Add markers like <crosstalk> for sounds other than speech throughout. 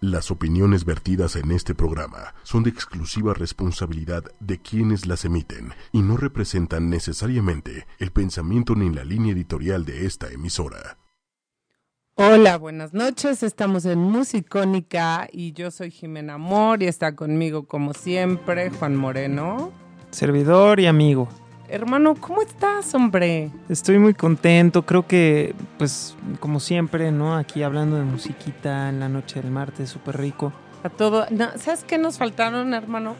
Las opiniones vertidas en este programa son de exclusiva responsabilidad de quienes las emiten y no representan necesariamente el pensamiento ni la línea editorial de esta emisora. Hola, buenas noches. Estamos en Musicónica y yo soy Jimena Amor y está conmigo como siempre Juan Moreno. Servidor y amigo. Hermano, ¿cómo estás, hombre? Estoy muy contento, creo que, pues, como siempre, ¿no? Aquí hablando de musiquita en la noche del martes, súper rico. A todo. No, ¿Sabes qué nos faltaron, hermano?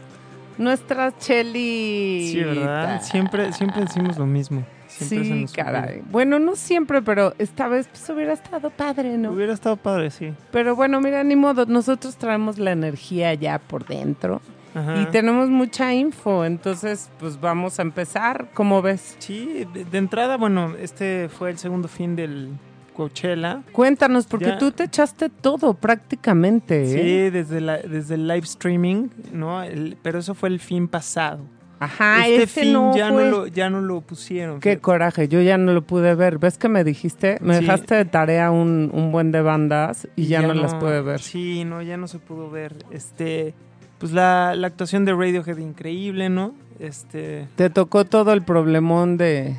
Nuestra Cheli. Sí, ¿verdad? Siempre, siempre decimos lo mismo. Siempre Sí, caray. Bueno, no siempre, pero esta vez pues, hubiera estado padre, ¿no? Hubiera estado padre, sí. Pero bueno, mira, ni modo. Nosotros traemos la energía ya por dentro Ajá. y tenemos mucha info. Entonces, pues vamos a empezar. ¿Cómo ves? Sí, de, entrada, bueno, este fue el segundo fin del Coachella. Cuéntanos, porque Ya. tú te echaste todo prácticamente. ¿eh? Sí, desde, la, desde el live streaming, ¿no? El- pero eso fue el fin pasado. Ajá, este ese fin no ya, fue. no lo, ya no lo pusieron. Qué coraje, yo ya no lo pude ver. ¿Ves que me dijiste? Me Sí. dejaste de tarea un, un buen de bandas y ya, no, las pude ver. Sí, no, ya no se pudo ver. Este, pues la, la actuación de Radiohead increíble, ¿no? Este, Te tocó todo el problemón de...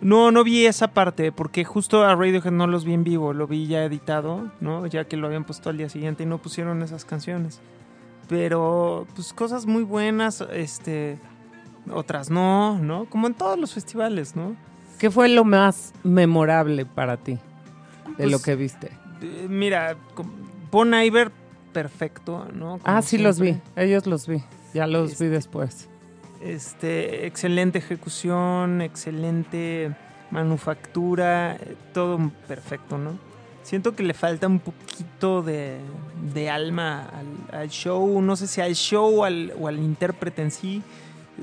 no, no vi esa parte porque justo a Radiohead no los vi en vivo, lo vi ya editado, ¿no? Ya que lo habían puesto al día siguiente y no pusieron esas canciones. Pero, pues cosas muy buenas, este, otras no, ¿no? Como en todos los festivales, ¿no? ¿Qué fue lo más memorable para ti de Pues, lo que viste? Eh, Mira, Bon Iver, perfecto, ¿no? Como Ah, sí los vi, ellos los vi. Ya los vi Este, después. Este, excelente ejecución, excelente manufactura, todo perfecto, ¿no? Siento que le falta un poquito de, de alma al, al show, no sé si al show al- o al intérprete en sí.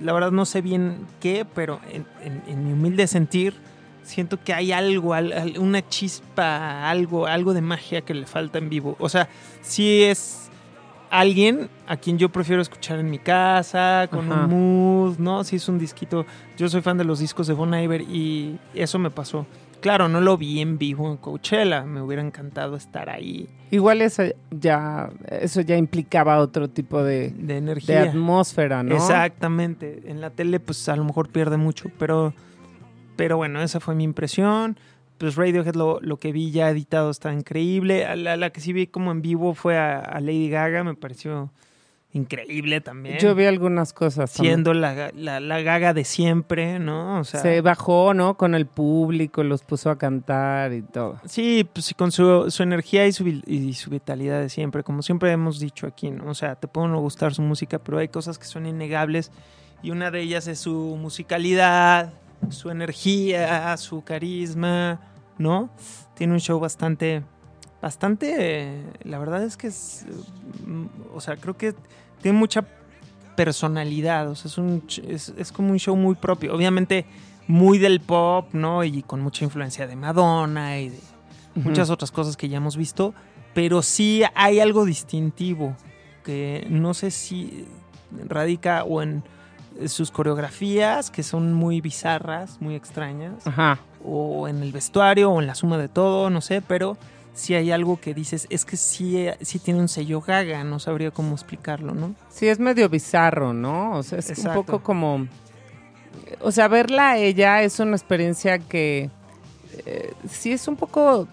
La verdad no sé bien qué, pero en, en- en mi humilde sentir, siento que hay algo, al- al- una chispa, algo, algo de magia que le falta en vivo. O sea, sí es alguien a quien yo prefiero escuchar en mi casa, con Ajá. un mood, ¿no? Si es un disquito. Yo soy fan de los discos de Bon Iver y eso me pasó. Claro, no lo vi en vivo en Coachella, me hubiera encantado estar ahí Igual eso ya, eso ya implicaba otro tipo de, de de energía. atmósfera, ¿no? Exactamente. En la tele, pues a lo mejor pierde mucho, pero, pero bueno, esa fue mi impresión. Pues Radiohead, lo, lo que vi ya editado está increíble. A La, la que sí vi como en vivo fue a, a Lady Gaga, me pareció increíble también. Yo vi algunas cosas. siendo la, la, la gaga de siempre, ¿no? O sea, Se bajó, ¿no? Con el público, los puso a cantar y todo. sí, pues con su, su energía y su, y su vitalidad de siempre, como siempre hemos dicho aquí, ¿no? O sea, te puede no gustar su música, pero hay cosas que son innegables y una de ellas es su musicalidad, su energía, su carisma, ¿no? Tiene un show bastante, bastante, eh, la verdad es que es, mm, o sea, creo que tiene mucha personalidad, o sea, es, un, es, es como un show muy propio, obviamente muy del pop, ¿no? Y con mucha influencia de Madonna y de muchas otras cosas que ya hemos visto, pero sí hay algo distintivo que no sé si radica o en sus coreografías, que son muy bizarras, muy extrañas, Ajá. o en el vestuario, o en la suma de todo, no sé, pero sí hay algo que dices, es que sí, sí tiene un sello gaga, no sabría cómo explicarlo, ¿no? Sí, es medio bizarro, ¿no? O sea, es Exacto. un poco como... O sea, verla a ella es una experiencia que eh, sí es un poco,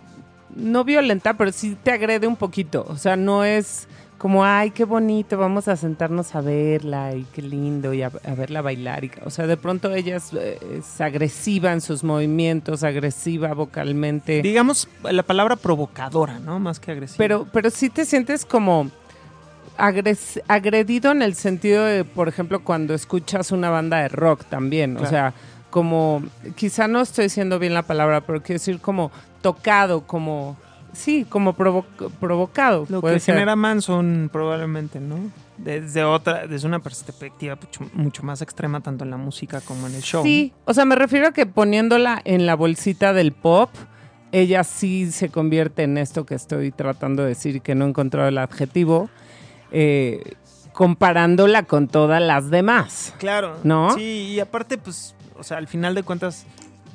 no violenta, pero sí te agrede un poquito. O sea, no es como, ay, qué bonito, vamos a sentarnos a verla y qué lindo y a, a verla bailar. Y, o sea, de pronto ella es, eh, es agresiva en sus movimientos, agresiva vocalmente. Digamos la palabra provocadora, ¿no? Más que agresiva. Pero, pero sí te sientes como agres- agredido en el sentido de, por ejemplo, cuando escuchas una banda de rock también. O sea, como, quizá no estoy diciendo bien la palabra, pero quiero decir como tocado, como, sí, como provo- provocado. Lo que ser. genera Manson probablemente, ¿no? Desde otra, desde una perspectiva mucho, mucho más extrema tanto en la música como en el show. Sí, o sea, me refiero a que poniéndola en la bolsita del pop, ella sí se convierte en esto que estoy tratando de decir, que no he encontrado el adjetivo, eh, comparándola con todas las demás. Claro. ¿No? Sí, y aparte, pues, o sea, al final de cuentas,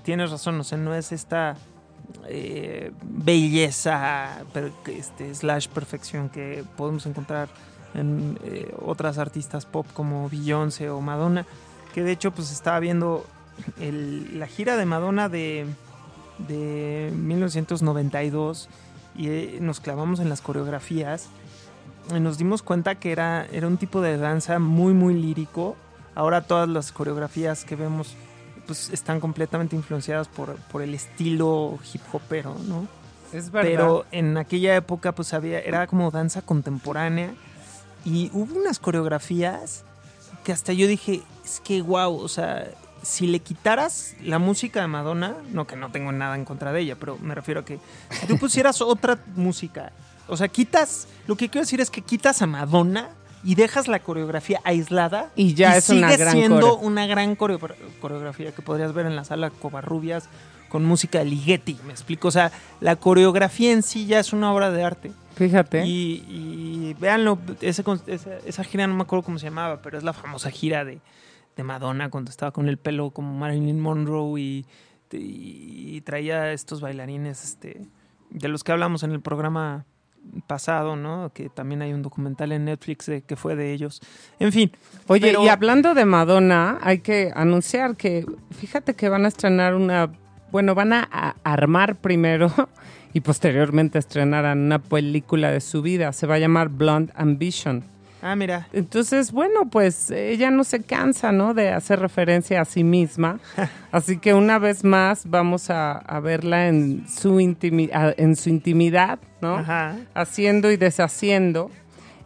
tienes razón, o sea, no es esta eh, belleza, este, slash perfección que podemos encontrar en eh, otras artistas pop como Beyoncé o Madonna. Que de hecho, pues estaba viendo la gira de Madonna de, de 1992 y eh, nos clavamos en las coreografías y nos dimos cuenta que era, era un tipo de danza muy, muy lírico. Ahora todas las coreografías que vemos pues están completamente influenciadas por, por el estilo hip hopero, ¿no? Es verdad. Pero en aquella época pues había, era como danza contemporánea y hubo unas coreografías que hasta yo dije, es que wow, o sea, si le quitaras la música de Madonna, no que no tengo nada en contra de ella, pero me refiero a que si tú pusieras otra música, o sea, quitas, lo que quiero decir es que quitas a Madonna y dejas la coreografía aislada Y ya es una gran siendo coreo. una gran coreo- coreografía que podrías ver en la sala Covarrubias con música de Ligeti, me explico, o sea, la coreografía en sí ya es una obra de arte. Fíjate. Y, y véanlo, ese esa, esa gira no me acuerdo cómo se llamaba, pero es la famosa gira de, de Madonna cuando estaba con el pelo como Marilyn Monroe y, y traía estos bailarines este, de los que hablamos en el programa pasado, ¿no? Que también hay un documental en Netflix de, que fue de ellos. En fin. Oye, pero- y hablando de Madonna, hay que anunciar que, fíjate que van a estrenar una, bueno, van a, a armar primero <laughs> y posteriormente estrenarán una película de su vida. Se va a llamar Blonde Ambition. Ah, mira. Entonces, bueno, pues ella no se cansa, ¿no? De hacer referencia a sí misma. <laughs> Así que una vez más vamos a, a verla en su, intimi- en su intimidad, ¿no? Ajá. Haciendo y deshaciendo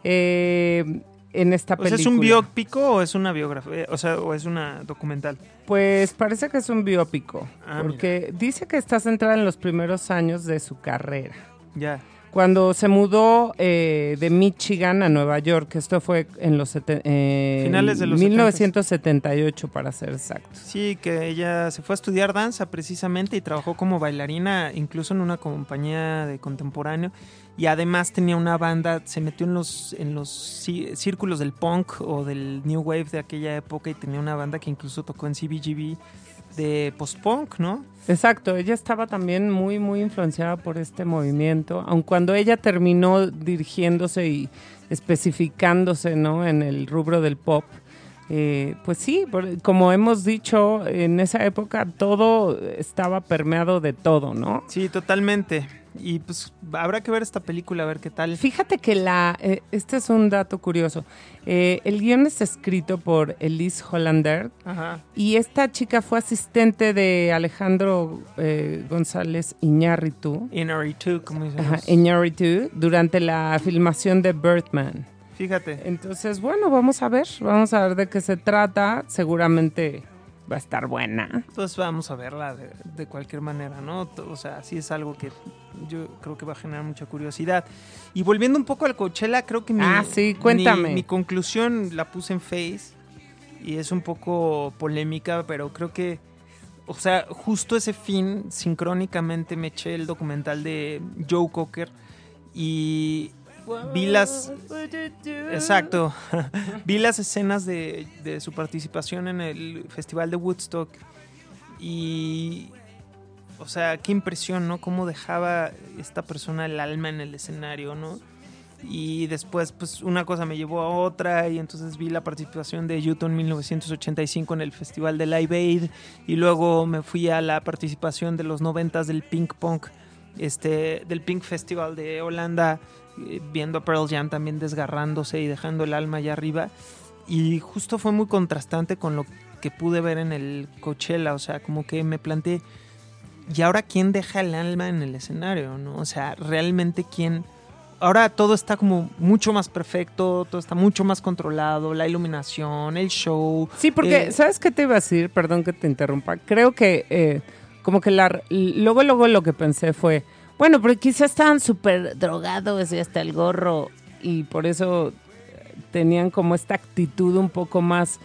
eh, en esta O sea, película. ¿es un biópico o es una biografía? O sea, o es una documental. Pues parece que es un biópico, Ah, porque dice que está centrada en los primeros años de su carrera. Ya. Cuando se mudó eh, de Michigan a Nueva York, esto fue en los eh, Finales de los 1978 para ser exactos. Sí, que ella se fue a estudiar danza precisamente y trabajó como bailarina, incluso en una compañía de contemporáneo. Y además tenía una banda, se metió en los, en los cí- círculos del punk o del new wave de aquella época y tenía una banda que incluso tocó en CBGB de post-punk, ¿no? Exacto, ella estaba también muy, muy influenciada por este movimiento, aun cuando ella terminó dirigiéndose y especificándose ¿no? en el rubro del pop. eh, pues sí, como hemos dicho, en esa época todo estaba permeado de todo, ¿no? Sí, totalmente. Y pues habrá que ver esta película, a ver qué tal. Fíjate que la, eh, este es un dato curioso. Eh, el guion es escrito por Elise Hollander, Ajá. Y esta chica fue asistente de Alejandro eh, González Iñárritu, NRE2, como dicen. ajá, Iñárritu, durante la filmación de Birdman. Fíjate. Entonces, bueno, vamos a ver, vamos a ver de qué se trata. Seguramente va a estar buena. Entonces vamos a verla de, de cualquier manera, ¿no? O sea, sí es algo que yo creo que va a generar mucha curiosidad. Y volviendo un poco al Coachella, creo que mi, Ah, sí, cuéntame. mi, mi conclusión la puse en Face y es un poco polémica, pero creo que, o sea, justo ese fin, sincrónicamente me eché el documental de Joe Cocker y vi las... Exacto. <laughs> Vi las escenas de, su participación en el Festival de Woodstock y, o sea, qué impresión, ¿no? Cómo dejaba esta persona el alma en el escenario, ¿no? Y después, pues, una cosa me llevó a otra y entonces vi la participación de Utah en 1985 en el Festival de Live Aid y luego me fui a la participación de los noventas del Pink Punk, este, del Pink Festival de Holanda, viendo a Pearl Jam también desgarrándose y dejando el alma allá arriba. Y justo fue muy contrastante con lo que pude ver en el Coachella, o sea, como que me planteé, ¿y ahora quién deja el alma en el escenario? ¿no? O sea, realmente quién... Ahora todo está como mucho más perfecto, todo está mucho más controlado, la iluminación, el show. Sí, porque, Eh, ¿sabes qué te iba a decir? Perdón que te interrumpa. Creo que, eh, como que la, luego, luego lo que pensé fue, bueno, pero quizás estaban súper drogados y hasta el gorro y por eso tenían como esta actitud un poco más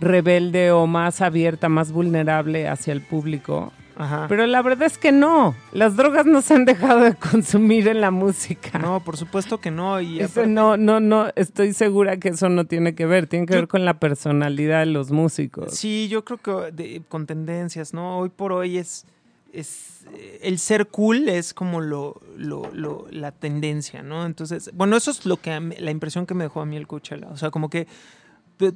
rebelde o más abierta, más vulnerable hacia el público. Ajá. Pero la verdad es que no, las drogas no se han dejado de consumir en la música. no, por supuesto que no. Y Eso aparte- no, no, no, estoy segura que eso no tiene que ver, tiene que Yo- ver con la personalidad de los músicos. Sí, yo creo que de- con tendencias, ¿no? Hoy por hoy es es eh, el ser cool es como lo, lo, lo- la tendencia, ¿no? Entonces, bueno, eso es lo que mí- la impresión que me dejó a mí el Coachella. O sea, como que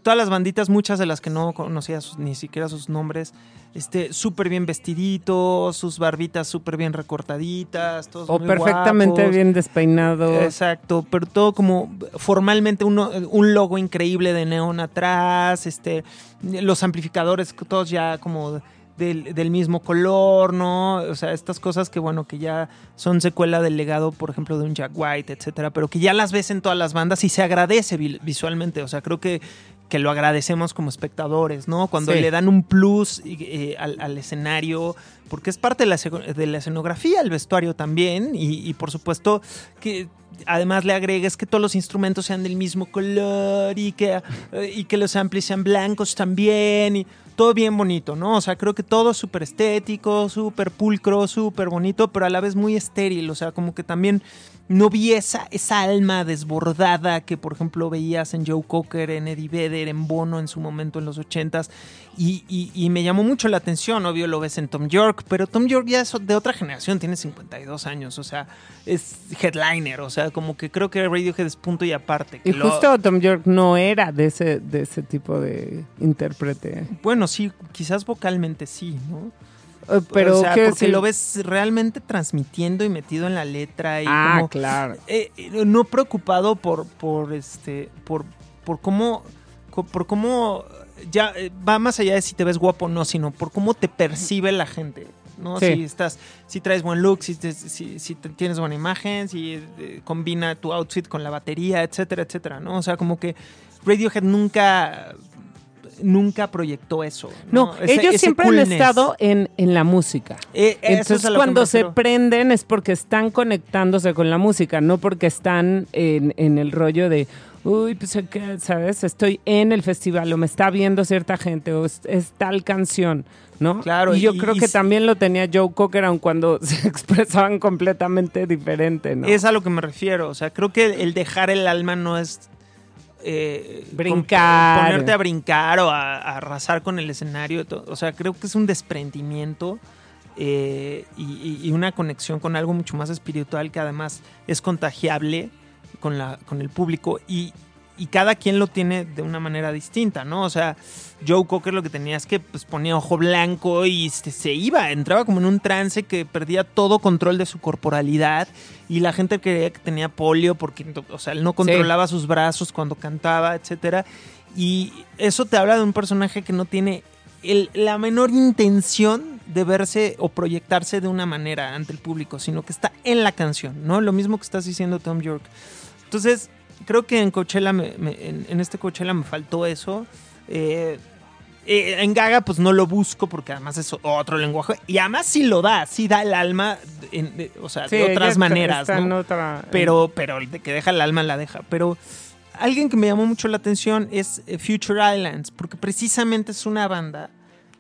todas las banditas, muchas de las que no conocía sus- ni siquiera sus nombres, este, súper bien vestiditos, sus barbitas súper bien recortaditas, todos O muy perfectamente guapos. bien despeinado. Exacto, pero todo como formalmente uno, un logo increíble de neón atrás, este, los amplificadores todos ya como del, del mismo color, ¿no? O sea, estas cosas que bueno, que ya son secuela del legado, por ejemplo, de un Jack White, etcétera, pero que ya las ves en todas las bandas y se agradece vi- visualmente, o sea, creo que que lo agradecemos como espectadores, ¿no? Cuando Sí. le dan un plus eh, al, al escenario, porque es parte de la, de la escenografía, el vestuario también, y, y por supuesto que además le agregues que todos los instrumentos sean del mismo color y que, eh, y que los amplis sean blancos también, y todo bien bonito, ¿no? O sea, creo que todo es súper estético, súper pulcro, súper bonito, pero a la vez muy estéril, o sea, como que también no vi esa, esa alma desbordada que, por ejemplo, veías en Joe Cocker, en Eddie Vedder, en Bono en su momento en los ochentas. Y, y, y me llamó mucho la atención, obvio lo ves en Tom York, pero Tom York ya es de otra generación, tiene 52 años, o sea, es headliner, o sea, como que creo que Radiohead es punto y aparte. Y lo- justo Tom York no era de ese, de ese tipo de intérprete. Bueno, sí, quizás vocalmente sí, ¿no? Eh, Pero o sea, porque decir- lo ves realmente transmitiendo y metido en la letra y Ah, como claro. eh, eh, no preocupado por por este por por cómo por cómo ya va más allá de si te ves guapo o no, sino por cómo te percibe la gente. ¿no? Sí. Si estás, si traes buen look, si, te- si, si te- tienes buena imagen, si eh, combina tu outfit con la batería, etcétera, etcétera, ¿no? O sea, como que Radiohead nunca nunca proyectó eso. No, Ese- ellos ese siempre han estado en, en la música. Eh, eso es Entonces cuando se prenden es porque están conectándose con la música, no porque están en, en el rollo de, uy, pues. ¿sabes? Estoy en el festival o me está viendo cierta gente o es, es tal canción, ¿no? Claro, Y yo y- creo y que también lo tenía Joe Cocker, aun cuando <laughs> se expresaban completamente diferente, ¿no? Es a lo que me refiero. O sea, creo que el dejar el alma no es. Eh, Brincar. con- Ponerte a brincar o a, a arrasar con el escenario. O sea, creo que es un desprendimiento eh, y, y- y una conexión con algo mucho más espiritual que además es contagiable con, la, con el público y, y cada quien lo tiene de una manera distinta, ¿no? O sea, Joe Cocker lo que tenía es que pues, ponía ojo blanco y se iba, entraba como en un trance que perdía todo control de su corporalidad y la gente creía que tenía polio porque, o sea, él no controlaba sus brazos cuando cantaba, etcétera. Y eso te habla de un personaje que no tiene el- la menor intención de verse o proyectarse de una manera ante el público, sino que está en la canción, ¿no? Lo mismo que estás diciendo Tom York. Entonces, creo que en Coachella, me- me- en, en este Coachella me faltó eso. Eh, eh, en Gaga, pues no lo busco porque además es otro lenguaje. Y además sí lo da, sí da el alma, en- de- o sea, Sí, de otras maneras, está en ¿no? otra- Pero, pero el de que deja el alma la deja. Pero alguien que me llamó mucho la atención es eh, Future Islands, porque precisamente es una banda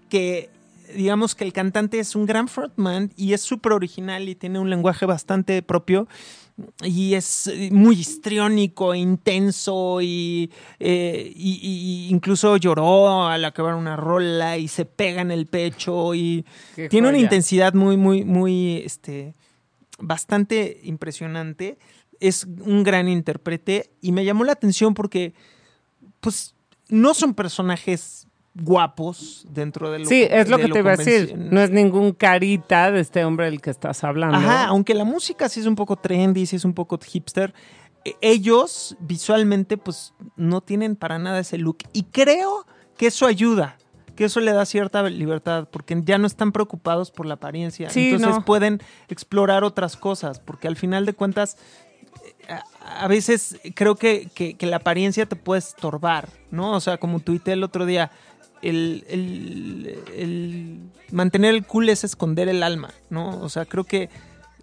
que, digamos que el cantante es un gran frontman y es súper original y tiene un lenguaje bastante propio. Y es eh, muy histriónico, intenso y, eh, y- y- incluso lloró al acabar una rola y se pega en el pecho y Qué tiene una intensidad muy, muy, muy, este, bastante impresionante. Es un gran intérprete y me llamó la atención porque, pues, no son personajes guapos dentro de lo Sí, es lo que te iba a decir. No es ningún carita de este hombre del que estás hablando. Ajá, aunque la música sí es un poco trendy, sí es un poco hipster, e- ellos visualmente pues no tienen para nada ese look y creo que eso ayuda, que eso le da cierta libertad porque ya no están preocupados por la apariencia, Sí, entonces no. pueden explorar otras cosas, porque al final de cuentas a, veces creo que, que- que la apariencia te puede estorbar, ¿no? O sea, como tuiteé el otro día, el, el- mantener el cool es esconder el alma, ¿no? O sea, creo que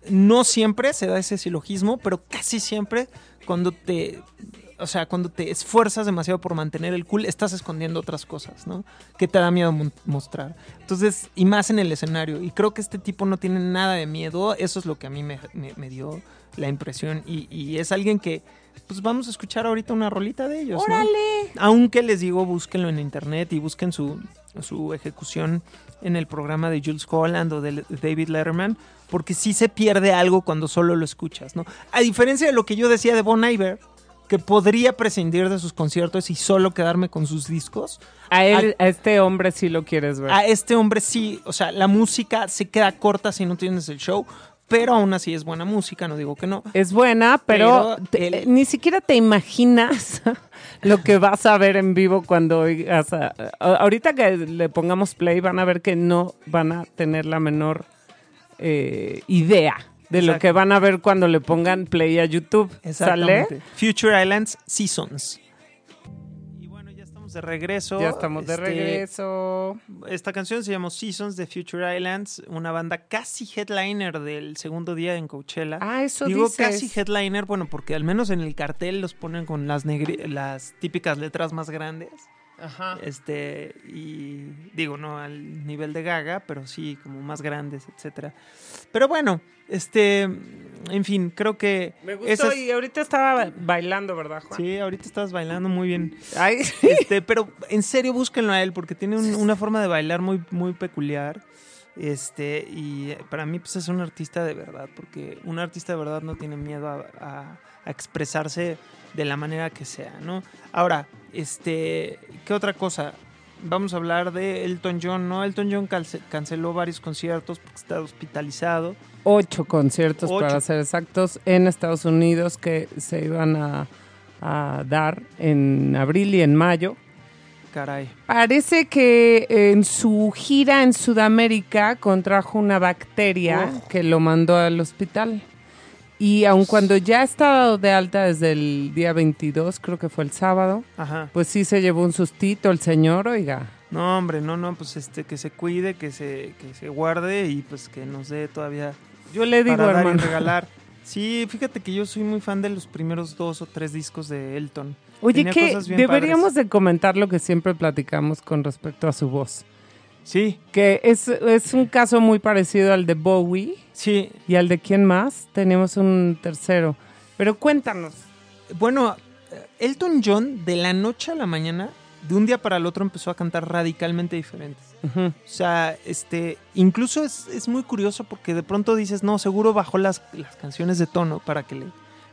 no siempre se da ese silogismo, pero casi siempre cuando te o sea, cuando te esfuerzas demasiado por mantener el cool, estás escondiendo otras cosas, ¿no? Que te da miedo mostrar. Entonces, y más en el escenario. Y creo que este tipo no tiene nada de miedo. Eso es lo que a mí me, me- dio la impresión. Y es alguien que, pues vamos a escuchar ahorita una rolita de ellos, ¿no? ¡Órale! Aunque les digo, búsquenlo en internet y busquen su, su ejecución en el programa de Jules Holland o de David Letterman, porque sí se pierde algo cuando solo lo escuchas, ¿no? A diferencia de lo que yo decía de Bon Iver, que podría prescindir de sus conciertos y solo quedarme con sus discos, A él, a este hombre sí lo quieres ver. a este hombre sí, o sea, la música se queda corta si no tienes el show, pero aún así es buena música, no digo que no. Es buena, pero, Pero te- el- eh, ni siquiera te imaginas <laughs> lo que vas a ver en vivo cuando oigas. a- ahorita que le pongamos play, van a ver que no van a tener la menor eh, idea de lo que van a ver cuando le pongan play a YouTube. ¿Sale? Future Islands Seasons. De regreso. Ya estamos de Este, regreso. Esta canción se llama Seasons de Future Islands, una banda casi headliner del segundo día en Coachella. Ah, eso Digo dices. casi headliner, bueno, porque al menos en el cartel los ponen con las, negri- las típicas letras más grandes. Ajá. Este, y digo, no al nivel de Gaga, pero sí como más grandes, etcétera. Pero bueno, este, en fin, creo que. Me gustó es- y ahorita estaba bailando, ¿verdad, Juan? Sí, ahorita estás bailando muy bien. Ay, <laughs> Este, pero en serio, búsquenlo a él porque tiene un- una forma de bailar muy, muy peculiar. Este, y para mí, pues es un artista de verdad, porque un artista de verdad no tiene miedo a, a- a expresarse de la manera que sea, ¿no? Ahora, este, ¿qué otra cosa? Vamos a hablar de Elton John, ¿no? Elton John canceló varios conciertos porque está hospitalizado. ocho conciertos Ocho. para ser exactos en Estados Unidos que se iban a, a dar en abril y en mayo. Caray. Parece que en su gira en Sudamérica contrajo una bacteria Uf. que lo mandó al hospital. Y aun cuando ya estaba de alta desde el día 22, creo que fue el sábado, Ajá. pues sí se llevó un sustito el señor, oiga. No, hombre, no, no, pues este, que se cuide, que se, que se guarde y pues que nos dé todavía Yo le digo, para dar y regalar. Sí, fíjate que yo soy muy fan de los primeros dos o tres discos de Elton. Oye, Tenía que deberíamos de comentar lo que siempre platicamos con respecto a su voz. Sí, Que es, es un caso muy parecido al de Bowie sí. y al de quién más. Tenemos un tercero. Pero cuéntanos. Bueno, Elton John de la noche a la mañana, de un día para el otro empezó a cantar radicalmente diferentes. Ujú. O sea, este, incluso es, es muy curioso porque de pronto dices, no, seguro bajó las, las canciones de tono para que le,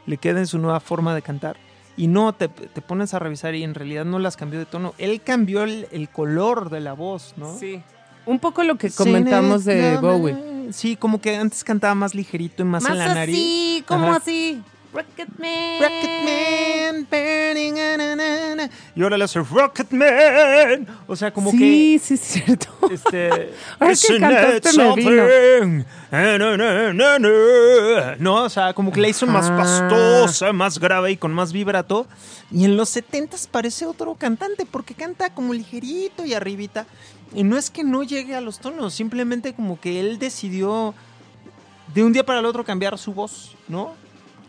le queden su nueva forma de cantar. Y no, te, te pones a revisar y en realidad no las cambió de tono. Él cambió el, el color de la voz, ¿no? Sí. Un poco lo que comentamos de Bowie. Sí, como que antes cantaba más ligerito y más, en la nariz. así, como así. Rocketman. Rocketman, burning, na, na, na. Y ahora le hace Rocketman. O sea, como sí, sí, es cierto. que. <laughs> Este. Ahora que "Isn't cantaste me vino". something? Na, na, na, na, na. No, o sea, como que la hizo más Ajá. pastosa, más grave y con más vibrato. Y en los 70 parece otro cantante porque canta como ligerito y arribita. Y no es que no llegue a los tonos, simplemente como que él decidió de un día para el otro cambiar su voz, ¿no?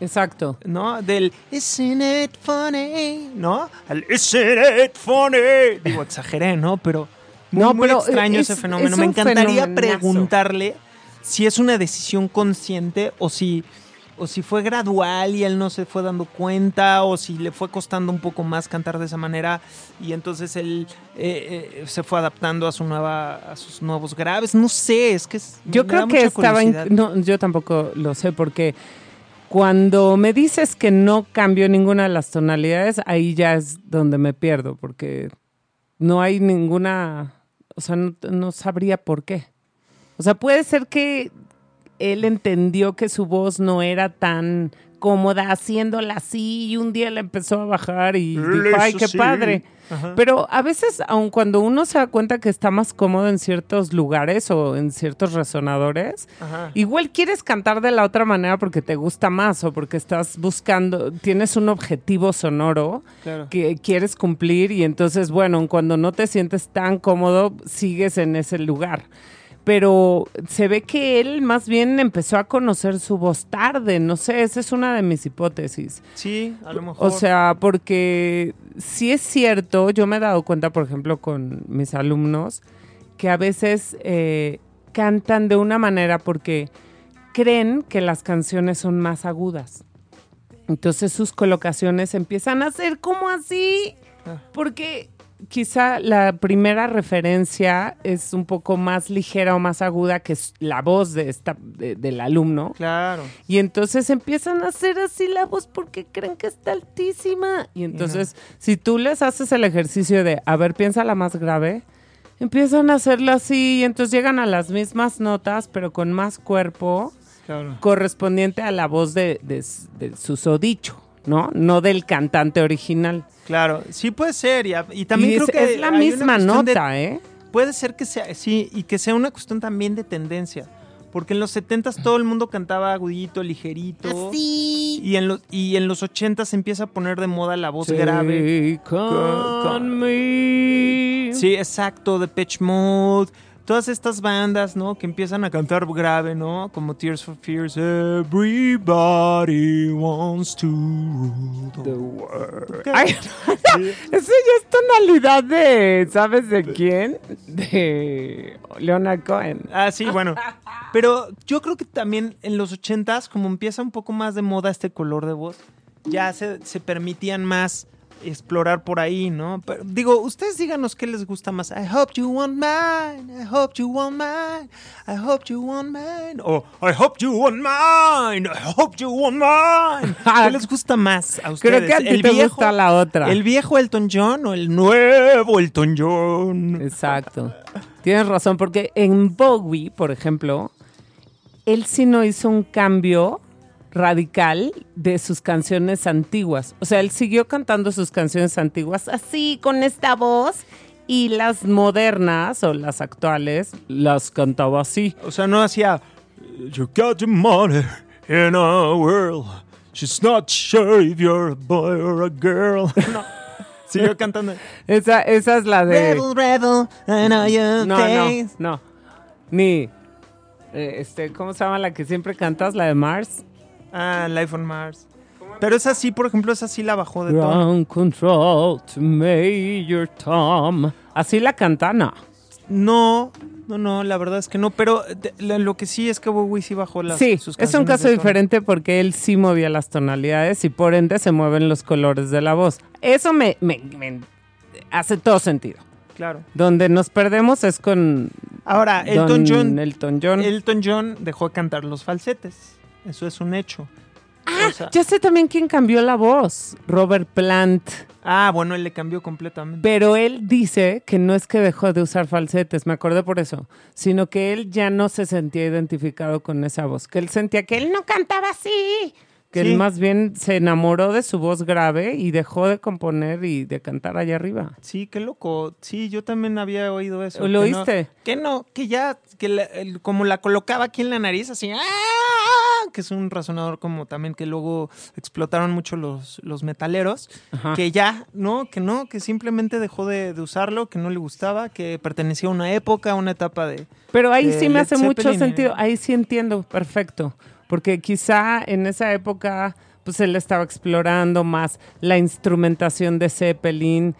Exacto. ¿no? Del Isn't it funny, ¿no? Al Isn't it funny. Digo, exageré, ¿no? Pero muy, No, muy pero extraño es- ese fenómeno. es Me encantaría fenomenazo. preguntarle si es una decisión consciente o si, o si fue gradual y él no se fue dando cuenta o si le fue costando un poco más cantar de esa manera y entonces él eh, eh, se fue adaptando a su nueva a sus nuevos graves. No sé, es que es- Yo creo que estaba... No, yo tampoco lo sé porque cuando me dices que no cambió ninguna de las tonalidades, ahí ya es donde me pierdo porque no hay ninguna... O sea, no, sabría por qué. O sea, puede ser que él entendió que su voz no era tan cómoda haciéndola así y un día la empezó a bajar y dijo, ay, qué así". padre. Ajá. Pero a veces, aun cuando uno se da cuenta que está más cómodo en ciertos lugares o en ciertos resonadores, Ajá. igual quieres cantar de la otra manera porque te gusta más o porque estás buscando, tienes un objetivo sonoro Claro. que quieres cumplir y entonces, bueno, cuando no te sientes tan cómodo, sigues en ese lugar. Pero se ve que él más bien empezó a conocer su voz tarde, no sé, esa es una de mis hipótesis. Sí, a lo mejor. O sea, porque sí es cierto, yo me he dado cuenta, por ejemplo, con mis alumnos, que a veces eh, cantan de una manera porque creen que las canciones son más agudas. Entonces sus colocaciones empiezan a ser como así, Ah. porque quizá la primera referencia es un poco más ligera o más aguda que s- la voz de esta, de- del alumno. Claro. Y entonces empiezan a hacer así la voz porque creen que está altísima. Y entonces, si tú les haces el ejercicio de, a ver, piensa la más grave, empiezan a hacerla así y entonces llegan a las mismas notas, pero con más cuerpo Claro. correspondiente a la voz de, de de susodicho, ¿no? No del cantante original. Claro, sí puede ser. Y, y también Y creo es, que es la hay una misma de- nota, ¿eh? Puede ser que sea, sí, y que sea una cuestión también de tendencia. Porque en los 70s todo el mundo cantaba agudito, ligerito. Y en los, y en los 80s se empieza a poner de moda la voz grave. Take on me. Sí, exacto, de Pitch Mode. Todas estas bandas, ¿no? Que empiezan a cantar grave, ¿no? Como Tears for Fears. Everybody wants to rule the world. Ay, <laughs> eso ya es tonalidad de, ¿sabes de quién? De Leonard Cohen. Ah, sí, bueno. Pero yo creo que también en los 80s, como empieza un poco más de moda este color de voz, ya se, se permitían más explorar por ahí, ¿no? Pero, digo, ustedes díganos qué les gusta más. I hope you won't mind. I hope you won't mind. I hope you won't mind. O I hope you won't mind. I hope you won't mind. <laughs> ¿Qué les gusta más a ustedes? Creo que a ti te gusta la otra. ¿El viejo Elton John o el nuevo Elton John? Exacto. Tienes razón, porque en Bowie, por ejemplo, él sí no hizo un cambio radical de sus canciones antiguas. O sea, él siguió cantando sus canciones antiguas así, con esta voz, y las modernas o las actuales las cantaba así. O sea, no hacía You got the money in a world. She's not sure if you're a boy or a girl. <laughs> No. <laughs> Siguió cantando. Esa, esa es la de... Rebel, rebel, I know your No, no, no. Ni... eh, este, ¿Cómo se llama la que siempre cantas? La de Mars. Ah, Life on Mars. Pero esa sí, por ejemplo, esa sí la bajó de tono. Control to Major Tom. Así la cantana. No, no, no, la verdad es que no. Pero de- la- lo que sí es que Bowie sí bajó las Sí, sus es un caso diferente porque él sí movía las tonalidades y por ende se mueven los colores de la voz. Eso me, me- me hace todo sentido. Claro. Donde nos perdemos es con Ahora, Elton Don John. Elton John. Elton John dejó de cantar los falsetes. Eso es un hecho. Ah, O sea- ya sé también quién cambió la voz. Robert Plant. Ah, bueno, él le cambió completamente. Pero él dice que no es que dejó de usar falsetes, me acordé por eso, sino que él ya no se sentía identificado con esa voz, que él sentía que él no cantaba así, que Sí. él más bien se enamoró de su voz grave y dejó de componer y de cantar allá arriba. Sí, qué loco. Sí, yo también había oído eso. ¿Lo que no- oíste? que no, que ya, que la- el- como la colocaba aquí en la nariz, así, ¡ah! que es un razonador como también que luego explotaron mucho los, los metaleros, Ajá. que ya, no, que no, que simplemente dejó de, de usarlo, que no le gustaba, que pertenecía a una época, a una etapa de... Pero ahí de sí me Led hace mucho Zeppelin y- sentido, ahí sí entiendo, perfecto, porque quizá en esa época pues él estaba explorando más la instrumentación de Zeppelin,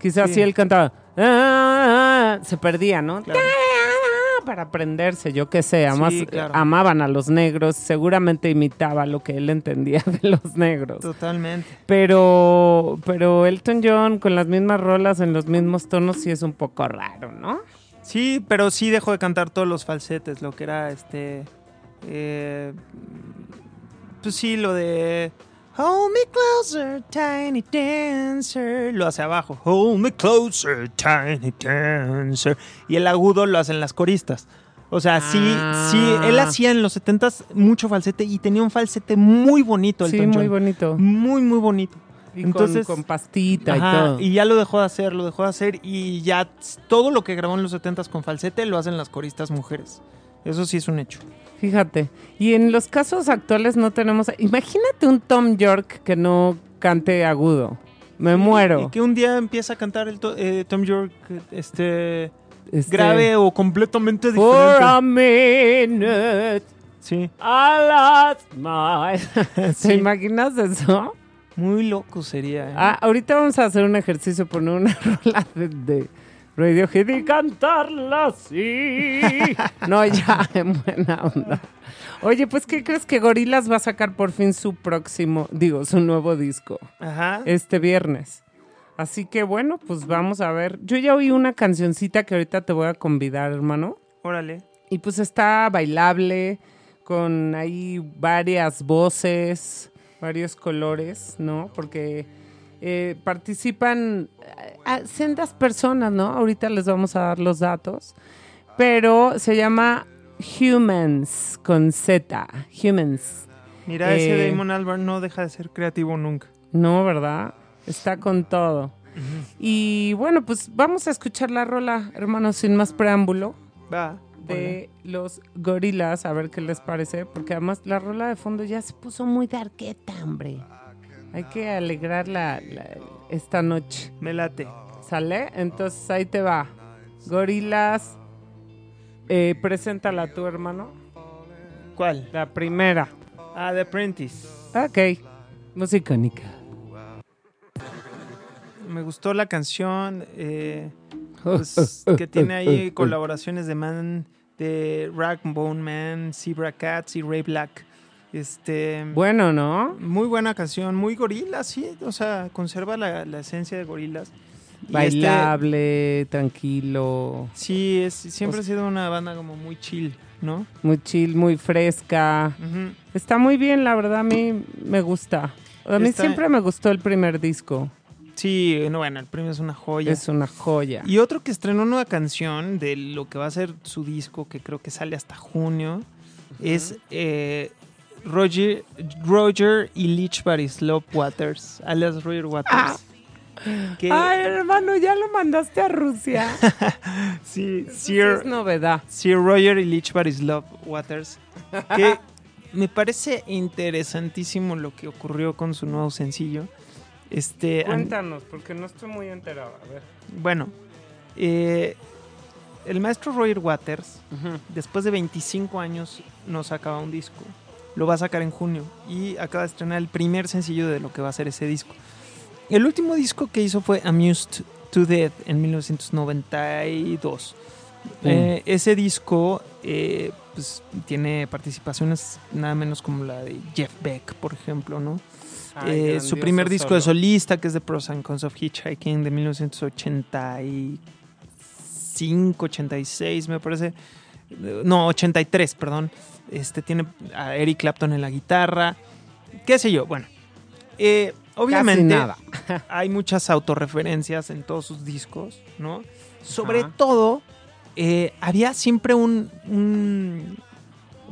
quizás Sí. si él cantaba, "Ah", se perdía, ¿no? Claro. "Ah", Para aprenderse, yo qué sé, además Sí, claro. amaban a los negros, seguramente imitaba lo que él entendía de los negros. Totalmente. Pero, pero Elton John con las mismas rolas en los mismos tonos sí es un poco raro, ¿no? Sí, pero sí dejó de cantar todos los falsetes, lo que era este. Eh, pues sí, lo de. Hold me closer, tiny dancer. Lo hace abajo. Hold me closer, tiny dancer. Y el agudo lo hacen las coristas. O sea, sí, Ah. sí, él hacía en los 70 mucho falsete y tenía un falsete muy bonito. Sí, muy John. bonito. Muy, muy bonito. Y Entonces- con, con pastita Ajá, y todo. y ya lo dejó de hacer, lo dejó de hacer y ya todo lo que grabó en los 70s con falsete lo hacen las coristas mujeres. Eso sí es un hecho. Fíjate. Y en los casos actuales no tenemos. Imagínate un Tom York que no cante agudo. Me muero. Y que un día empieza a cantar el to- eh, Tom York, este, este, grave o completamente For a diferente. minute, Sí, I lost my... <laughs> Sí. ¿Te imaginas eso? muy loco sería. ¿eh? Ah, ahorita vamos a hacer un ejercicio, poner una <laughs> rola de, de Radiohead y cantarla así. <laughs> no, ya, <laughs> en buena onda. Oye, pues, ¿qué crees que Gorilas va a sacar por fin su próximo, digo, su nuevo disco? Ajá. este viernes. Así que bueno, pues vamos a ver. Yo ya oí una cancioncita que ahorita te voy a convidar, hermano. Órale. Y pues está bailable, con ahí varias voces, varios colores, ¿no? Porque eh, participan eh, ah, sendas personas, ¿no? Ahorita les vamos a dar los datos. Pero se llama Humans con Z. Humans. Mira, ese Eh, Damon Albarn no deja de ser creativo nunca. No, ¿verdad? Está con todo. Y bueno, pues vamos a escuchar la rola, hermanos, sin más preámbulo, Va. de los gorilas, a ver qué les parece, porque además la rola de fondo ya se puso muy darqueta, hombre. Hay que alegrar la, la- esta noche. Me late. ¿Sale? Entonces ahí te va. Gorilas, eh, preséntala tú, hermano. ¿Cuál? La primera. Ah, The Apprentice. Ok. Musicónica. Me gustó la canción. eh, pues, <laughs> que tiene ahí colaboraciones de Man, de Ragbone Man, Zebra Cats y Ray Black. Este. Bueno, ¿no? Muy buena canción, muy gorila, sí. O sea, conserva la, la esencia de gorilas. Este- Bailable, tranquilo, sí, es, siempre ha sido una banda como muy chill, ¿no? muy chill, muy fresca. Está muy bien, la verdad, a mí me gusta. A mí Está- siempre me gustó el primer disco. Sí, no, bueno, el premio es una joya. Es una joya. Y otro que estrenó una canción de lo que va a ser su disco, que creo que sale hasta junio, es eh, Roger, Roger y Lich Barislov Waters, alias Roger Waters. Que, Ay, hermano, ya lo mandaste a Rusia. <laughs> sí, Sir, es novedad. Sir Roger y Lich Barislov Waters. Que <laughs> me parece interesantísimo lo que ocurrió con su nuevo sencillo. Este, an- Cuéntanos, porque no estoy muy enterado. A ver. bueno, eh, el maestro Roger Waters después de 25 años nos sacaba un disco. Lo va a sacar en junio y acaba de estrenar el primer sencillo de lo que va a ser ese disco. El último disco que hizo fue Amused to Death en 1992. Eh, ese disco eh, pues, tiene participaciones nada menos como la de Jeff Beck, por ejemplo, ¿no? Ay, Eh, su primer disco de solista, que es The Pros and Cons of Hitchhiking de 1985, 86, me parece. No, 83, perdón. Este tiene a Eric Clapton en la guitarra. ¿Qué sé yo? Bueno, eh, obviamente nada. <laughs> hay muchas autorreferencias en todos sus discos, ¿no? Sobre Ajá. todo, eh, había siempre un, un-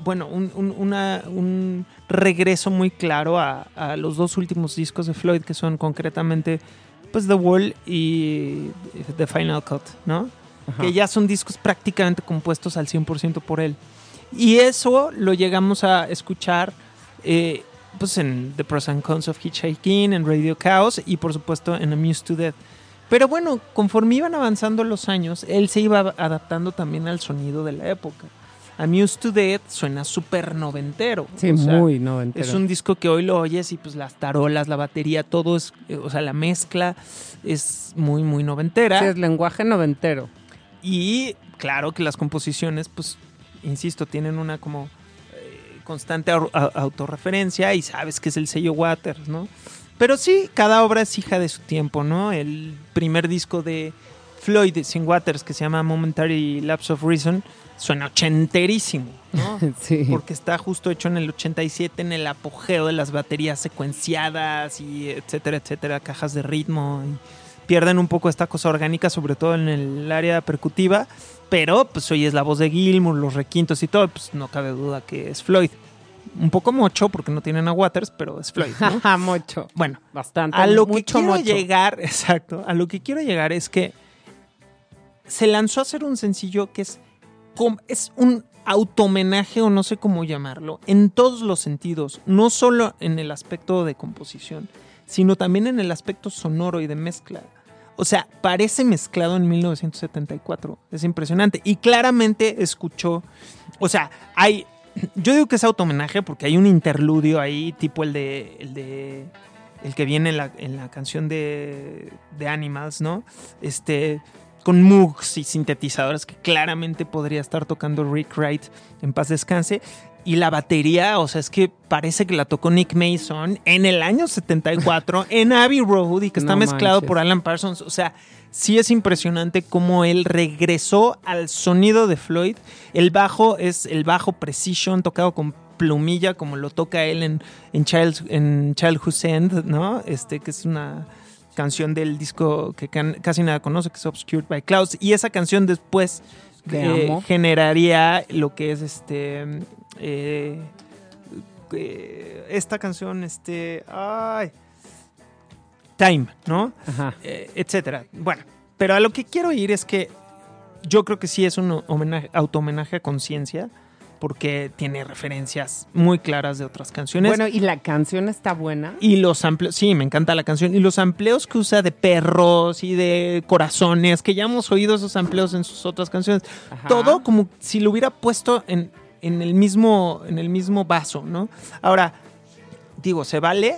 bueno, un, un- una- un regreso muy claro a, a los dos últimos discos de Floyd, que son concretamente, pues, The Wall y The Final Cut, ¿no? Ajá. que ya son discos prácticamente compuestos al 100% por él. Y eso lo llegamos a escuchar eh, pues en The Pros and Cons of Hitchhiking, en Radio Chaos y por supuesto en Amused to Death. Pero bueno, conforme iban avanzando los años, él se iba adaptando también al sonido de la época. Amused to Death suena súper noventero. Sí, o sea, muy noventero. es un disco que hoy lo oyes y pues las tarolas, la batería, todo es, o sea, la mezcla es muy, muy noventera. Sí, es lenguaje noventero. Y claro que las composiciones, pues, insisto, tienen una como eh, constante au- au- autorreferencia y sabes que es el sello Waters, ¿no? Pero sí, cada obra es hija de su tiempo, ¿no? El primer disco de Floyd sin Waters, que se llama Momentary Lapse of Reason, suena ochenterísimo, ¿no? <laughs> Sí. Porque está justo hecho en el 87, en el apogeo de las baterías secuenciadas y etcétera, etcétera, cajas de ritmo. Y pierden un poco esta cosa orgánica, sobre todo en el área percutiva. Pero pues hoy es la voz de Gilmour, los requintos y todo, pues no cabe duda que es Floyd. Un poco mocho porque no tienen a Waters, pero es Floyd, ¿no? <laughs> mucho. bueno, Bastante. a lo que quiero mocho. llegar, <laughs> exacto, a lo que quiero llegar es que se lanzó a hacer un sencillo que es, es un automenaje o no sé cómo llamarlo, en todos los sentidos, no solo en el aspecto de composición, sino también en el aspecto sonoro y de mezcla. O sea, parece mezclado en 1974. Es impresionante. Y claramente escuchó. O sea, hay. Yo digo que es auto-homenaje porque hay un interludio ahí, tipo el de. el de. el que viene en la, en la canción de. de Animals, ¿no? Este. Con Moogs y sintetizadores que claramente podría estar tocando Rick Wright en paz descanse. Y la batería, o sea, es que parece que la tocó Nick Mason en el año 74 <laughs> en Abbey Road y que está No mezclado manches. por Alan Parsons. O sea, sí es impresionante cómo él regresó al sonido de Floyd. El bajo es el bajo Precision tocado con plumilla como lo toca él en, en, Child, en Childhood's End, ¿no? Este, que es una canción del disco que can- casi nada conoce, que es Obscured by Clouds. Y esa canción después eh, generaría lo que es este... eh, eh, esta canción, este... Ay, Time, ¿no? Ajá. eh, etcétera. Bueno, pero a lo que quiero ir es que yo creo que sí es un homenaje, auto-homenaje a conciencia, porque tiene referencias muy claras de otras canciones. Bueno, y la canción está buena. y los amplios, sí, me encanta la canción. Y los amplios que usa de perros y de corazones, que ya hemos oído esos amplios en sus otras canciones. Ajá. Todo como si lo hubiera puesto en, en el mismo, en el mismo vaso, ¿no? Ahora, digo, ¿se vale?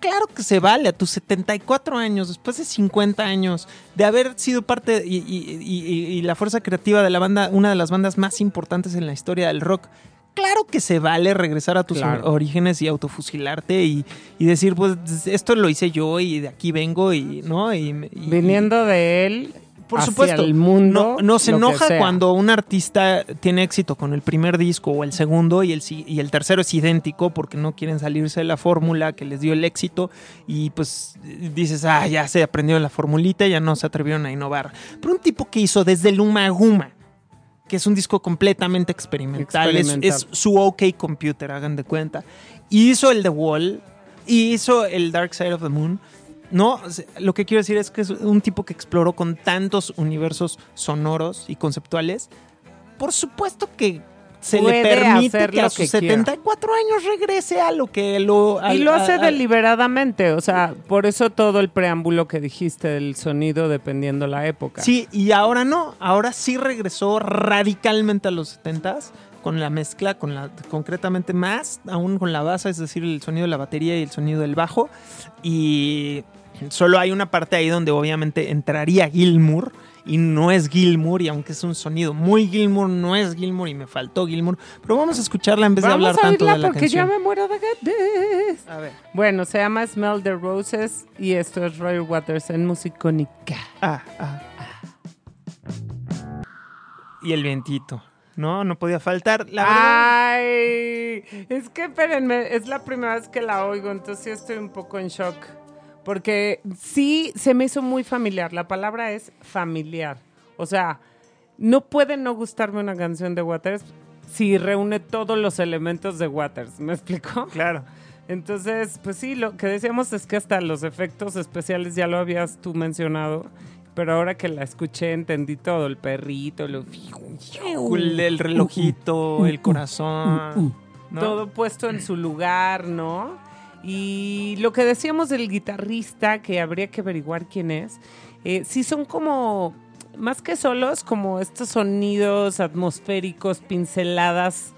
Claro que se vale a tus 74 años, después de 50 años, de haber sido parte y, y- y- y la fuerza creativa de la banda, una de las bandas más importantes en la historia del rock. Claro que se vale regresar a tus Claro. orígenes y autofusilarte y, y decir, pues esto lo hice yo y de aquí vengo y, ¿no? Y, y- Viniendo de él, por hacia supuesto, el mundo, no, no se enoja cuando un artista tiene éxito con el primer disco o el segundo y el, y el tercero es idéntico porque no quieren salirse de la fórmula que les dio el éxito y pues dices, ah, ya se aprendió la formulita, ya no se atrevieron a innovar. Pero un tipo que hizo desde Luma Guma, que es un disco completamente experimental, es- Experimental. Es, su OK Computer, hagan de cuenta, hizo el The Wall, y hizo el Dark Side of the Moon. No, lo que quiero decir es que es un tipo que exploró con tantos universos sonoros y conceptuales. Por supuesto que se Puede le permite que a sus que quiera. 74 años regrese a lo que lo... Y al- lo hace a- a- deliberadamente, o sea, por eso todo el preámbulo que dijiste del sonido dependiendo la época. Sí, y ahora no, ahora sí regresó radicalmente a los 70s con la mezcla, con la concretamente más, aún con la base, es decir, el sonido de la batería y el sonido del bajo. Y solo hay una parte ahí donde obviamente entraría Gilmour y no es Gilmour, y aunque es un sonido muy Gilmour, no es Gilmour y me faltó Gilmour. Pero vamos a escucharla en vez de hablar a tanto de la porque canción. ya me muero de ganas. A ver. Bueno, se llama Smell the Roses y esto es Roy Waters en Musicónica. Ah, ah, ah. Y el vientito. No, no podía faltar. La verdad. Ay, es que espérenme, es la primera vez que la oigo, entonces sí estoy un poco en shock. Porque sí se me hizo muy familiar. La palabra es familiar. O sea, no puede no gustarme una canción de Waters si reúne todos los elementos de Waters. ¿Me explicó? Claro. Entonces, pues sí, lo que decíamos es que hasta los efectos especiales ya lo habías tú mencionado. Pero ahora que la escuché entendí todo, el perrito. El, el relojito, el corazón. <laughs> ¿no? todo puesto en su lugar, ¿no? Y lo que decíamos del guitarrista, que habría que averiguar quién es, eh, sí son como, más que solos, como estos sonidos atmosféricos, pinceladas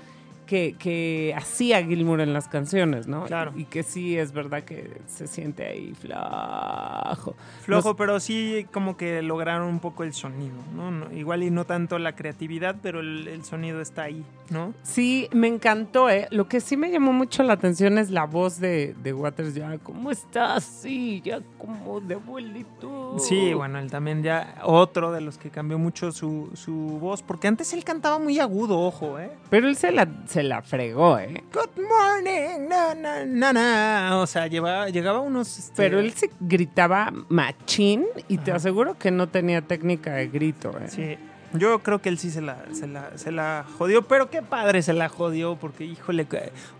que, que hacía Gilmour en las canciones, ¿no? Claro. Y que sí es verdad que se siente ahí. Flojo, Los- pero sí como que lograron un poco el sonido, ¿no? No, igual y no tanto la creatividad, pero el, el sonido está ahí, ¿no? Sí, me encantó, ¿eh? Lo que sí me llamó mucho la atención es la voz de, de Waters, ya, ¿cómo estás? Sí, ya como de abuelito. Sí, bueno, él también ya, otro de los que cambió mucho su, su voz, porque antes él cantaba muy agudo, ojo, ¿eh? Pero él se la, se la fregó, ¿eh? Good morning, na, na, na, na. O sea, llevaba, llegaba a unos... este, Pero él se gritaba machín y te aseguro que no tenía técnica de grito, ¿eh? Sí, yo creo que él sí se la, se la, se la jodió, pero qué padre se la jodió, porque híjole,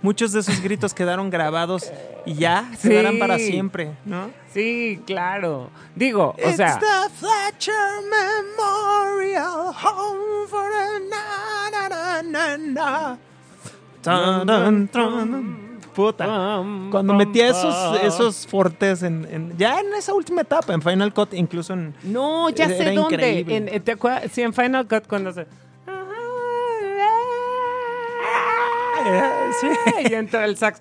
muchos de esos gritos quedaron grabados y ya Sí. quedarán para siempre, ¿no? Sí, claro. Digo, o It's sea, the Fletcher Memorial Home for na, na, na. Tan, tan, tan. Puta. Cuando metía esos, esos fortes en, en- Ya en esa última etapa, en Final Cut, incluso en. No, ya Era sé dónde. En, eh, ¿te acuerdas? Sí, en Final Cut cuando se... Eh, sí. Y entra el sax.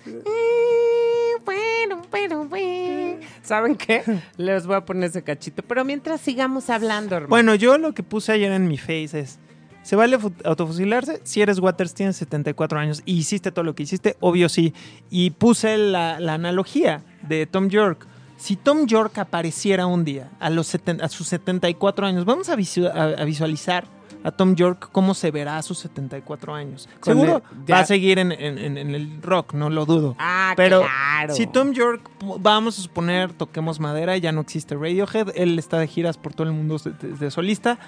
¿Saben qué? Les voy a poner ese cachito. Pero mientras sigamos hablando, hermano. Bueno, yo lo que puse ayer en mi face es. ¿Se vale fu- autofusilarse? Si eres Waters, tienes 74 años y hiciste todo lo que hiciste, obvio sí. Y puse la, la analogía de Tom York. Si Tom York apareciera un día a, los seten- a sus 74 años, vamos a, visu- a- a visualizar a Tom York cómo se verá a sus 74 años. Con Seguro el- ya- va a seguir en, en- en- en el rock, no lo dudo. Ah, Pero claro. si Tom York, vamos a suponer, toquemos madera, ya no existe Radiohead, él está de giras por todo el mundo de, de- de solista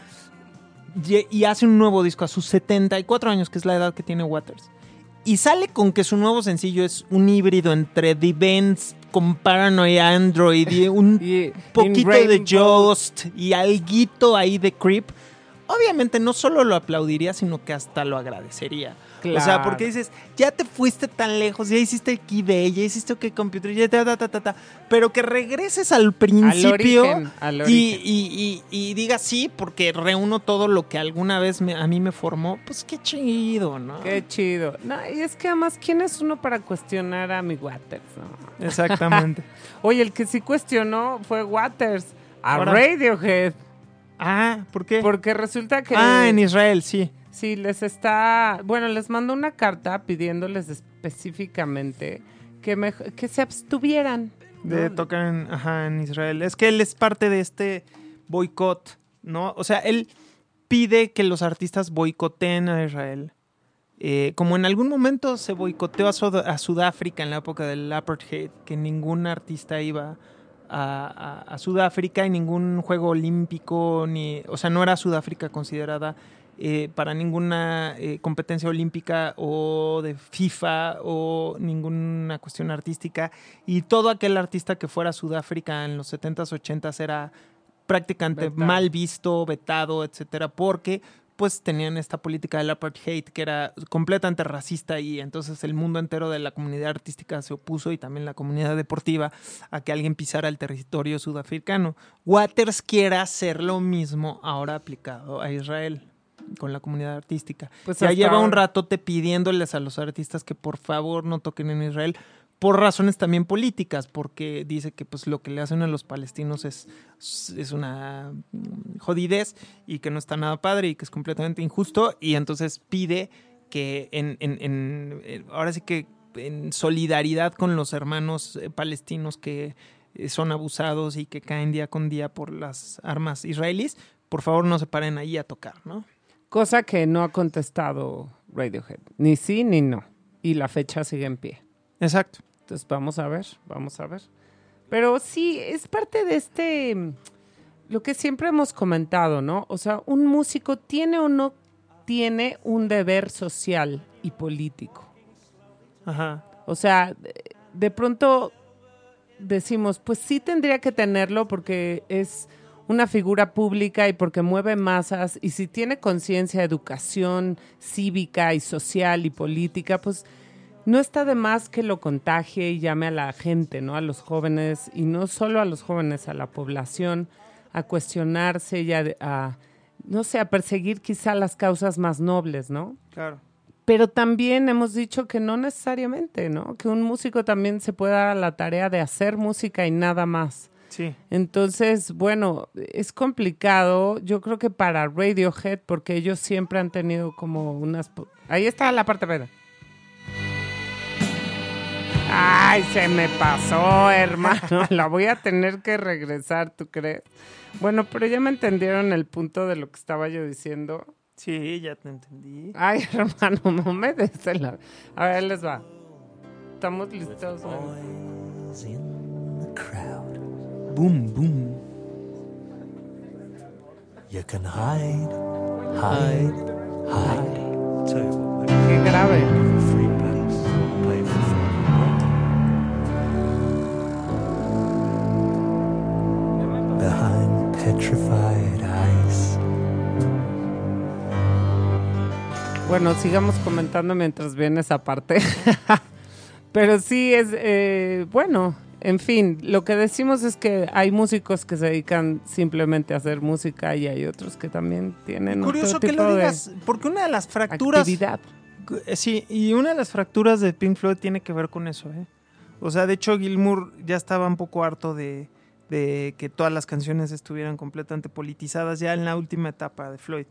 y, hace un nuevo disco a sus 74 años, que es la edad que tiene Waters. Y sale con que su nuevo sencillo es un híbrido entre The Vents con Paranoia Android y un <laughs> Y- poquito de Just y alguito ahí de Creep. Obviamente no solo lo aplaudiría, sino que hasta lo agradecería. O sea, Claro. porque dices, ya te fuiste tan lejos, ya hiciste el Key ya hiciste OK Computer, ya ta, ta, ta, ta, pero que regreses al principio origen, al y, y, y, y digas sí, porque reúno todo lo que alguna vez me- a mí me formó, pues qué chido, ¿no? Qué chido. No, y es que además, ¿quién es uno para cuestionar a mi Waters? no? <laughs> Exactamente. Oye, el que sí cuestionó fue Waters a Ahora- Radiohead. ah, ¿por qué? Porque resulta que... Ah, en Israel, sí. Sí, les está... Bueno, les mandó una carta pidiéndoles específicamente que, me- que se abstuvieran. De ¿no? tocar en, ajá, en Israel. Es que él es parte de este boicot, ¿no? O sea, él pide que los artistas boicoteen a Israel. Eh, como en algún momento se boicoteó a, Sud- a Sudáfrica en la época del apartheid, que ningún artista iba a, a- a Sudáfrica y ningún juego olímpico, ni, o sea, no era Sudáfrica considerada eh, para ninguna eh, competencia olímpica o de FIFA o ninguna cuestión artística. Y todo aquel artista que fuera a Sudáfrica en los 70s, 80s era prácticamente Vetado. mal visto, vetado, etcétera, porque pues tenían esta política del apartheid que era completamente racista y entonces el mundo entero de la comunidad artística se opuso y también la comunidad deportiva a que alguien pisara el territorio sudafricano. Waters quiere hacer lo mismo ahora aplicado a Israel con la comunidad artística. Pues ya lleva un ratote pidiéndoles a los artistas que por favor no toquen en Israel por razones también políticas, porque dice que pues lo que le hacen a los palestinos es, es una jodidez y que no está nada padre y que es completamente injusto y entonces pide que en, en- en- ahora sí que en solidaridad con los hermanos eh, palestinos que eh, son abusados y que caen día con día por las armas israelíes, por favor no se paren ahí a tocar, ¿no? Cosa que no ha contestado Radiohead. Ni sí ni no. Y la fecha sigue en pie. Exacto. Entonces vamos a ver, vamos a ver. Pero sí, es parte de este, mm, lo que siempre hemos comentado, ¿no? O sea, un músico tiene o no tiene un deber social y político. Ajá. O sea, de, de pronto decimos, pues sí tendría que tenerlo porque es una figura pública y porque mueve masas y si tiene conciencia, educación cívica y social y política, pues no está de más que lo contagie y llame a la gente, ¿no? A los jóvenes y no solo a los jóvenes, a la población a cuestionarse y a, a, no sé, a perseguir quizá las causas más nobles, ¿no? Claro. Pero también hemos dicho que no necesariamente, ¿no? Que un músico también se puede dar a la tarea de hacer música y nada más. Sí. Entonces, bueno, es complicado, yo creo que para Radiohead, porque ellos siempre han tenido como unas... Ahí está la parte verde. Ay, se me pasó, hermano. <laughs> La voy a tener que regresar, ¿tú crees? Bueno, pero ya me entendieron el punto de lo que estaba yo diciendo. Sí, ya te entendí. Ay, <laughs> hermano, no me des el... A ver, ahí les va. Estamos listos. ¿no? Boom, boom. You can hide, hide, hide. Qué grave. Behind petrified ice. Bueno, sigamos comentando mientras viene esa parte. <laughs> Pero sí es, eh, bueno, en fin, lo que decimos es que hay músicos que se dedican simplemente a hacer música y hay otros que también tienen Curioso otro que tipo lo digas, porque una de las fracturas... actividad. Eh, Sí, y una de las fracturas de Pink Floyd tiene que ver con eso, ¿eh? O sea, de hecho, Gilmour ya estaba un poco harto de, de que todas las canciones estuvieran completamente politizadas ya en la última etapa de Floyd.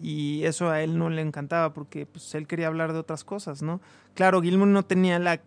Y eso a él no le encantaba porque pues, él quería hablar de otras cosas, ¿no? Claro, Gilmour no tenía la,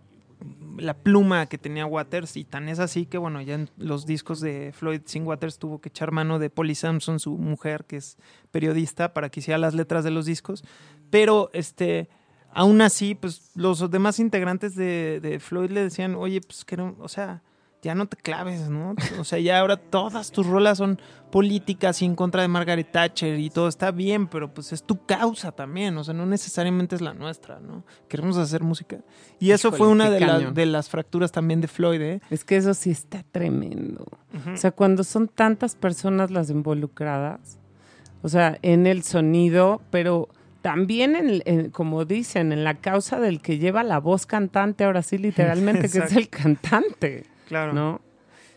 la pluma que tenía Waters y tan es así que, bueno, ya en los discos de Floyd sin Waters tuvo que echar mano de Polly Sampson, su mujer, que es periodista, para que hiciera las letras de los discos. Pero, este, aún así, pues los demás integrantes de, Floyd le decían, oye, pues que o sea, ya no te claves, ¿no? O sea, ya ahora todas tus rolas son políticas y en contra de Margaret Thatcher y todo está bien, pero pues es tu causa también, o sea, no necesariamente es la nuestra, ¿no? Queremos hacer música. Y eso Híjole, fue una de, la- de las fracturas también de Floyd, ¿eh? Es que eso sí está tremendo. O sea, cuando son tantas personas las involucradas, o sea, en el sonido, pero también, en, como dicen, en la causa del que lleva la voz cantante, ahora sí, literalmente, que es el cantante, Claro. ¿no?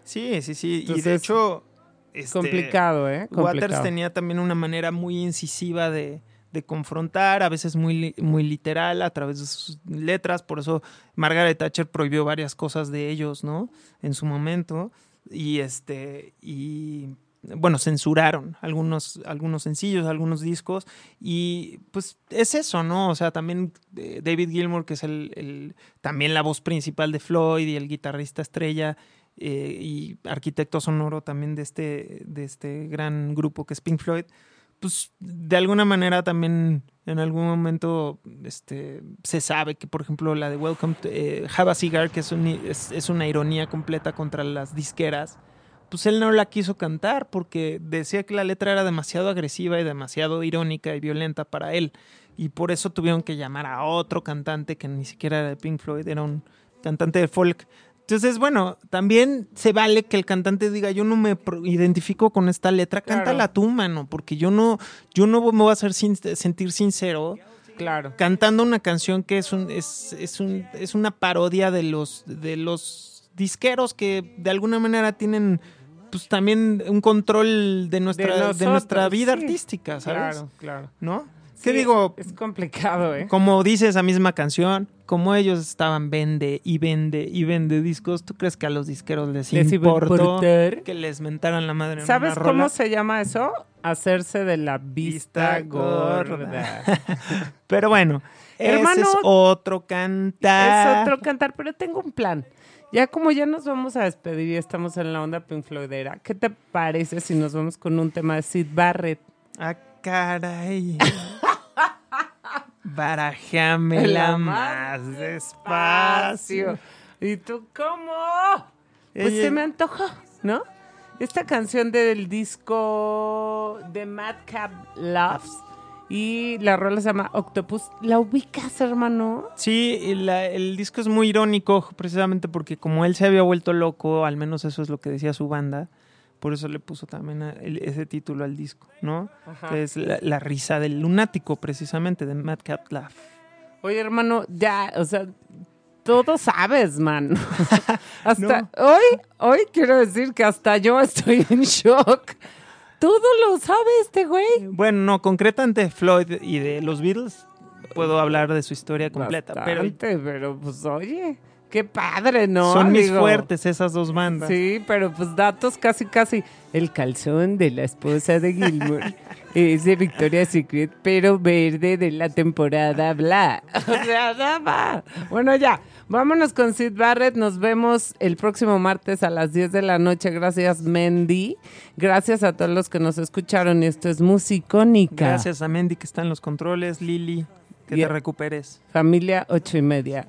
Sí, sí, sí. y de hecho... este, Complicado, ¿eh? Waters Complicado. tenía también una manera muy incisiva de, de confrontar, a veces muy, muy literal a través de sus letras, por eso Margaret Thatcher prohibió varias cosas de ellos, ¿no? En su momento, y este, y bueno, censuraron algunos, algunos sencillos, algunos discos, y pues es eso, ¿no? O sea, también eh, David Gilmour, que es el, también la voz principal de Floyd y el guitarrista estrella, eh, y arquitecto sonoro también de este, de este gran grupo que es Pink Floyd, pues de alguna manera también en algún momento este, se sabe que, por ejemplo, la de Welcome to, eh, Have a Cigar, que es, un- es, es una ironía completa contra las disqueras, pues él no la quiso cantar porque decía que la letra era demasiado agresiva y demasiado irónica y violenta para él. Y por eso tuvieron que llamar a otro cantante que ni siquiera era de Pink Floyd, era un cantante de folk. Entonces, bueno, también se vale que el cantante diga, yo no me identifico con esta letra, Claro. cántala tú, mano, porque yo no, yo no me voy a hacer sin- sentir sincero Claro. cantando una canción que es un, es, es un, es una parodia de los, de los disqueros que de alguna manera tienen pues también un control de nuestra, de, nosotros, nuestra vida sí. artística, ¿sabes? Claro, claro. ¿No? ¿Qué digo? Es complicado, ¿eh? Como dice esa misma canción, como ellos estaban vende y vende y vende discos, ¿tú crees que a los disqueros les, Les importó que les mentaran la madre en ¿Sabes una cómo rola? se llama eso? Hacerse de la vista, Vista gorda. gorda. <laughs> Pero bueno, Hermano, ese es otro cantar. Es otro cantar, pero tengo un plan. Ya como ya nos vamos a despedir y estamos en la onda Pink Floydera, ¿qué te parece si nos vamos con un tema de Sid Barrett? Ah, caray. <laughs> Barajamela más despacio. ¿Y tú cómo? Pues Ella- se me antojó, ¿no? Esta canción del disco de Madcap Loves y la rola se llama Octopus. ¿La ubicas, hermano? Sí, la- el disco es muy irónico precisamente porque como él se había vuelto loco, al menos eso es lo que decía su banda, por eso le puso también el- ese título al disco, ¿no? Que es la, la risa del lunático precisamente, de Madcap Laugh. Oye, hermano, ya, o sea, todo sabes, man. <laughs> hasta No. hoy, hoy quiero decir que hasta yo estoy en shock. Todo lo sabe este güey. Bueno, no, concretamente Floyd y de los Beatles puedo hablar de su historia completa, pero Bastante, pero pues oye, qué padre, ¿no? son mis Digo, fuertes esas dos bandas. Sí, pero pues datos casi, casi. El calzón de la esposa de Gilmour <laughs> es de Victoria's Secret, pero verde de la temporada bla. <laughs> O sea, nada más. Bueno, ya. Vámonos con Sid Barrett. Nos vemos el próximo martes a las 10 de la noche. Gracias, Mendy. Gracias a todos los que nos escucharon. Esto es Musicónica. Gracias a Mendy que está en los controles, Lili, que te recuperes. Familia ocho y media.